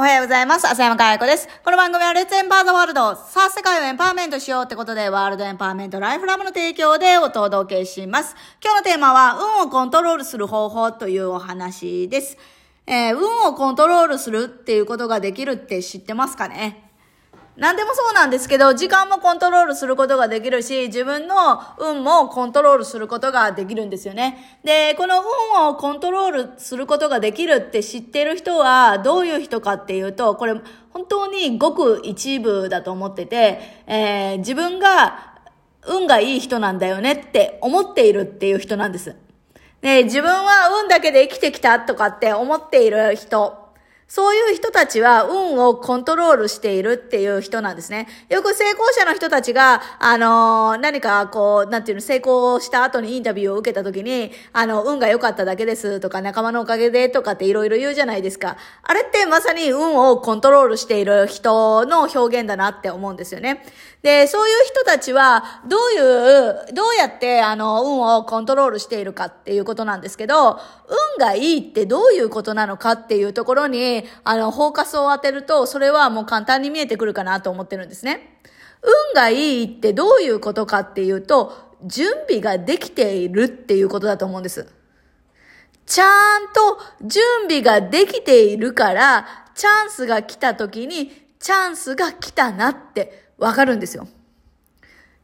おはようございます。浅山かや子です。この番組はレッツエンパーザワールド。さあ、世界をエンパワーメントしようってことで、ワールドエンパワーメントライフラムの提供でお届けします。今日のテーマは、運をコントロールする方法というお話です。えー、運をコントロールするっていうことができるって知ってますかね？何でもそうなんですけど、時間もコントロールすることができるし、自分の運もコントロールすることができるんですよね。で、この運をコントロールすることができるって知ってる人はどういう人かっていうと、これ本当にごく一部だと思ってて、えー、自分が運がいい人なんだよねって思っているっていう人なんです。で、自分は運だけで生きてきたとかって思っている人。そういう人たちは運をコントロールしているっていう人なんですね。よく成功者の人たちが、あのー、何かこう、なんていうの、成功した後にインタビューを受けた時に、あの、運が良かっただけですとか、仲間のおかげでとかっていろいろ言うじゃないですか。あれってまさに運をコントロールしている人の表現だなって思うんですよね。で、そういう人たちは、どういう、どうやって、あの、運をコントロールしているかっていうことなんですけど、運がいいってどういうことなのかっていうところに、あの、フォーカスを当てると、それはもう簡単に見えてくるかなと思ってるんですね。運がいいってどういうことかっていうと、準備ができているっていうことだと思うんです。ちゃんと準備ができているから、チャンスが来た時に、チャンスが来たなってわかるんですよ。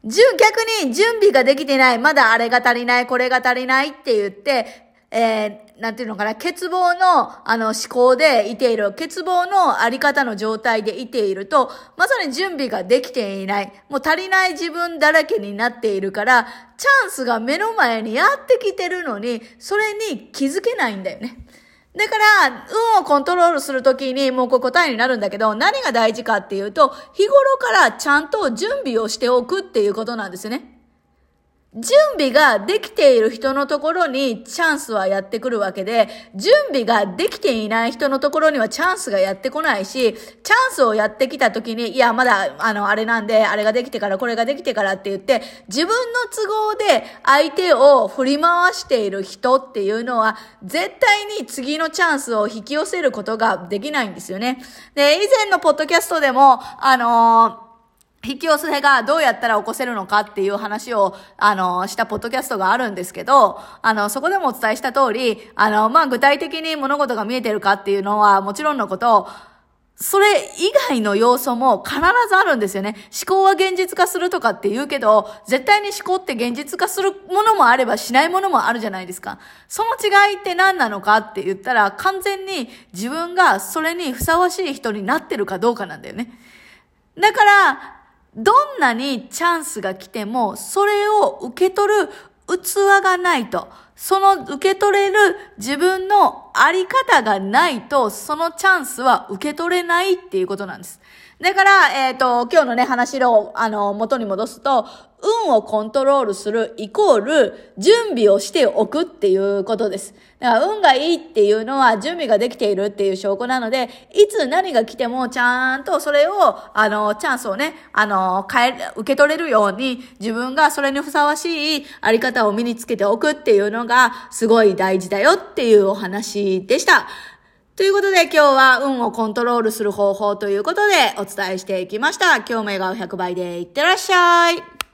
逆に準備ができてない、まだあれが足りない、これが足りないって言って、えー、なんていうのかな、欠乏の、あの、思考でいている、欠乏のあり方の状態でいていると、まさに準備ができていない、もう足りない自分だらけになっているから、チャンスが目の前にやってきてるのに、それに気づけないんだよね。だから、運をコントロールするときに、もうこれ答えになるんだけど、何が大事かっていうと、日頃からちゃんと準備をしておくっていうことなんですよね。準備ができている人のところにチャンスはやってくるわけで、準備ができていない人のところにはチャンスがやってこないし、チャンスをやってきた時に、いや、まだ、あの、あれなんで、あれができてから、これができてからって言って、自分の都合で相手を振り回している人っていうのは、絶対に次のチャンスを引き寄せることができないんですよね。で、以前のポッドキャストでも、あのー引き寄せがどうやったら起こせるのかっていう話を、あの、したポッドキャストがあるんですけど、あの、そこでもお伝えした通り、あの、まあ、具体的に物事が見えてるかっていうのはもちろんのこと、それ以外の要素も必ずあるんですよね。思考は現実化するとかって言うけど、絶対に思考って現実化するものもあればしないものもあるじゃないですか。その違いって何なのかって言ったら、完全に自分がそれにふさわしい人になってるかどうかなんだよね。だから、どんなにチャンスが来ても、それを受け取る器がないと、その受け取れる自分のあり方がないと、そのチャンスは受け取れないっていうことなんです。だから、えっ、ー、と、今日のね、話を、あの、元に戻すと、運をコントロールするイコール、準備をしておくっていうことです。だから、運がいいっていうのは、準備ができているっていう証拠なので、いつ何が来ても、ちゃんとそれを、あの、チャンスをね、あの、変え、受け取れるように、自分がそれにふさわしいあり方を身につけておくっていうのが、すごい大事だよっていうお話でした。ということで今日は運をコントロールする方法ということでお伝えしていきました。今日も笑顔100倍でいってらっしゃい。